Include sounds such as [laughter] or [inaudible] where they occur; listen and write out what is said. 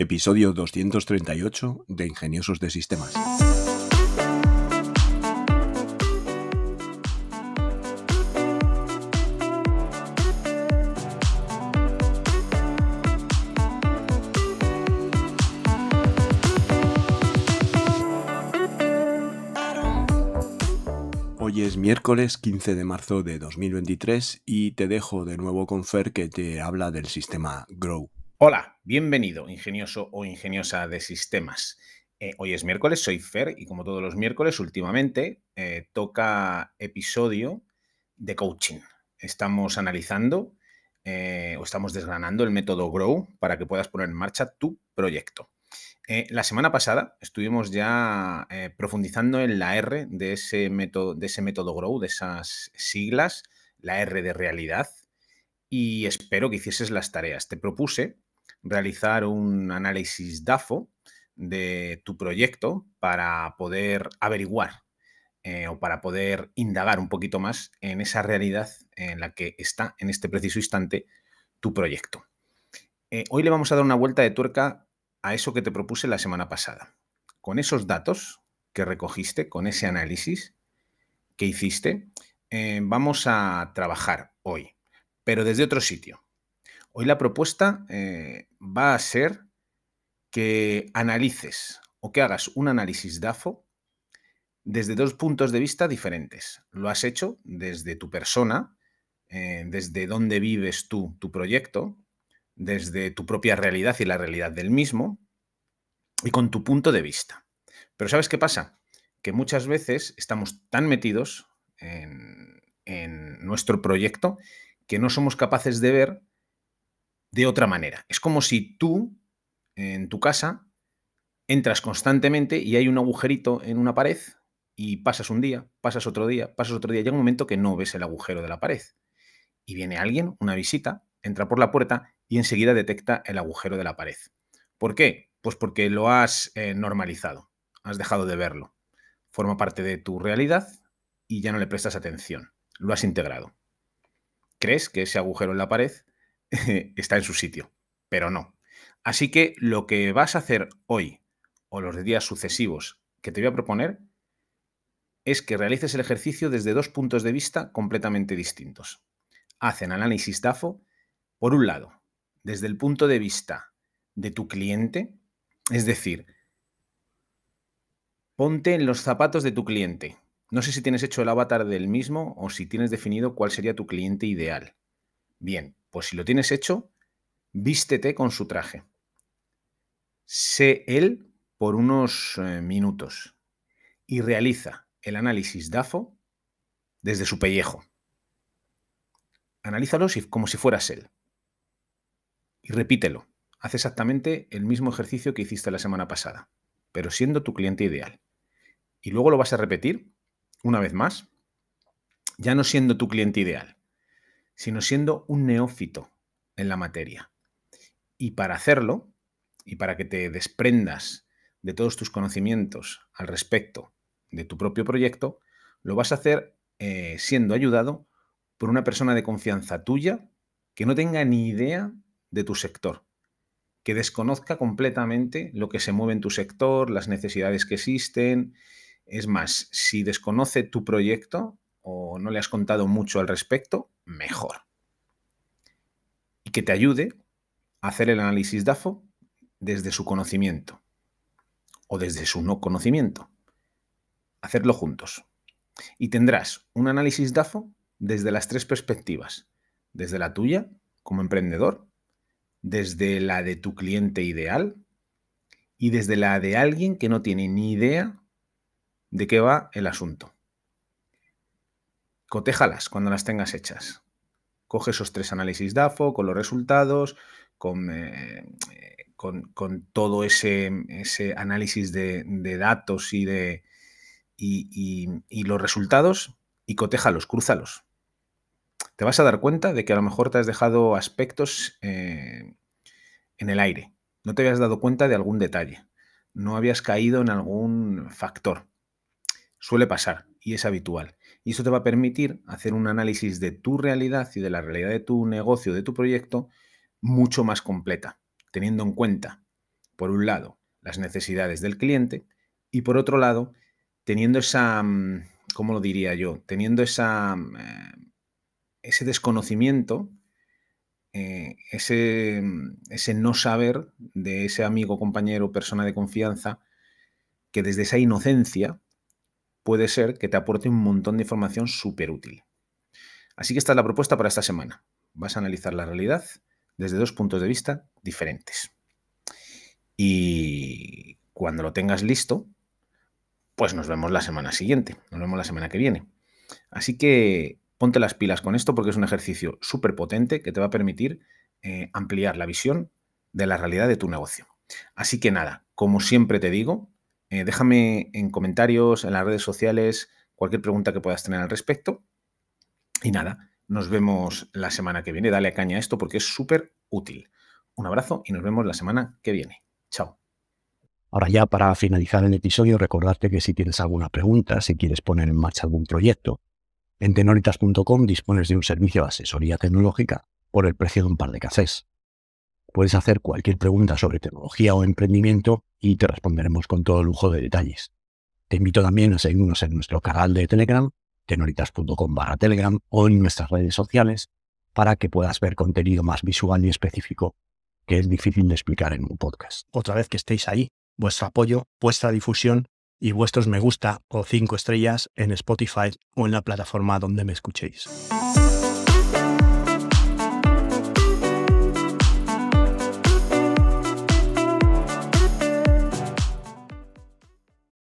Episodio 238 de Ingeniosos de Sistemas. Hoy es miércoles 15 de marzo de 2023 y te dejo de nuevo con Fer que te habla del sistema Grow. Hola, bienvenido, ingenioso o ingeniosa de sistemas. Eh, hoy es miércoles, soy Fer y como todos los miércoles últimamente eh, toca episodio de coaching. Estamos analizando eh, o estamos desgranando el método Grow para que puedas poner en marcha tu proyecto. la semana pasada estuvimos ya profundizando en la R de ese, método, de ese método Grow, de esas siglas, la R de realidad, y espero que hicieses las tareas. Te propuse realizar un análisis DAFO de tu proyecto para poder averiguar eh, o para poder indagar un poquito más en esa realidad en la que está en este preciso instante tu proyecto. Eh, hoy le vamos a dar una vuelta de tuerca a eso que te propuse la semana pasada. Con esos datos que recogiste, con ese análisis que hiciste, eh, vamos a trabajar hoy, pero desde otro sitio. Hoy la propuesta eh, va a ser que analices o que hagas un análisis DAFO desde dos puntos de vista diferentes. Lo has hecho desde tu persona, eh, desde dónde vives tú tu proyecto, desde tu propia realidad y la realidad del mismo, y con tu punto de vista. Pero ¿sabes qué pasa? Que muchas veces estamos tan metidos en, en nuestro proyecto que no somos capaces de ver de otra manera. Es como si tú, en tu casa, entras constantemente y hay un agujerito en una pared y pasas un día, pasas otro día, pasas otro día, llega un momento que no ves el agujero de la pared. Y viene alguien, una visita, entra por la puerta y enseguida detecta el agujero de la pared. ¿Por qué? Pues porque lo has eh, normalizado, has dejado de verlo. Forma parte de tu realidad y ya no le prestas atención, lo has integrado. Crees que ese agujero en la pared [laughs] está en su sitio, pero no. Así que lo que vas a hacer hoy o los días sucesivos que te voy a proponer es que realices el ejercicio desde dos puntos de vista completamente distintos. Hacen análisis DAFO, por un lado, desde el punto de vista de tu cliente, es decir, ponte en los zapatos de tu cliente. No sé si tienes hecho el avatar del mismo o si tienes definido cuál sería tu cliente ideal. Bien, pues si lo tienes hecho, vístete con su traje. Sé él por unos eh, minutos y realiza el análisis DAFO desde su pellejo. Analízalo como si fueras él. Y repítelo. Haz exactamente el mismo ejercicio que hiciste la semana pasada, pero siendo tu cliente ideal. Y luego lo vas a repetir una vez más, ya no siendo tu cliente ideal, sino siendo un neófito en la materia. Y para hacerlo, y para que te desprendas de todos tus conocimientos al respecto de tu propio proyecto, lo vas a hacer eh, siendo ayudado por una persona de confianza tuya que no tenga ni idea de tu sector, que desconozca completamente lo que se mueve en tu sector, las necesidades que existen. Es más, si desconoce tu proyecto o no le has contado mucho al respecto, mejor. Y que te ayude a hacer el análisis DAFO desde su conocimiento o desde su no conocimiento. Hacerlo juntos. Y tendrás un análisis DAFO desde las tres perspectivas. Desde la tuya, como emprendedor, desde la de tu cliente ideal y desde la de alguien que no tiene ni idea de qué va el asunto. Cotéjalas cuando las tengas hechas. Coge esos tres análisis DAFO con los resultados, con, eh, todo ese, ese análisis de, datos y, de, y, los resultados y cotéjalos, crúzalos. Te vas a dar cuenta de que a lo mejor te has dejado aspectos eh, en el aire. No te habías dado cuenta de algún detalle. No habías caído en algún factor. Suele pasar y es habitual. Y eso te va a permitir hacer un análisis de tu realidad y de la realidad de tu negocio, de tu proyecto, mucho más completa, teniendo en cuenta por un lado, las necesidades del cliente y por otro lado, teniendo esa, mm, ¿cómo lo diría yo? Teniendo esa, mm, eh, ese desconocimiento, eh, ese, mm, ese no saber de ese amigo, compañero, persona de confianza, que desde esa inocencia puede ser que te aporte un montón de información súper útil. Así que esta es la propuesta para esta semana. Vas a analizar la realidad desde dos puntos de vista diferentes. Y cuando lo tengas listo, pues nos vemos la semana siguiente, nos vemos la semana que viene. Así que ponte las pilas con esto porque es un ejercicio súper potente que te va a permitir eh, ampliar la visión de la realidad de tu negocio. Así que nada, como siempre te digo, eh, déjame en comentarios, en las redes sociales, cualquier pregunta que puedas tener al respecto. Y nada, nos vemos la semana que viene. Dale caña a esto porque es súper útil. Un abrazo y nos vemos la semana que viene. Chao. Ahora ya para finalizar el episodio, recordarte que si tienes alguna pregunta, si quieres poner en marcha algún proyecto, en tenoritas.com dispones de un servicio de asesoría tecnológica por el precio de un par de cafés. Puedes hacer cualquier pregunta sobre tecnología o emprendimiento y te responderemos con todo lujo de detalles. Te invito también a seguirnos en nuestro canal de Telegram, tenoritas.com barra Telegram o en nuestras redes sociales para que puedas ver contenido más visual y específico que es difícil de explicar en un podcast. Otra vez que estéis ahí, vuestro apoyo, vuestra difusión y vuestros me gusta o cinco estrellas en Spotify o en la plataforma donde me escuchéis.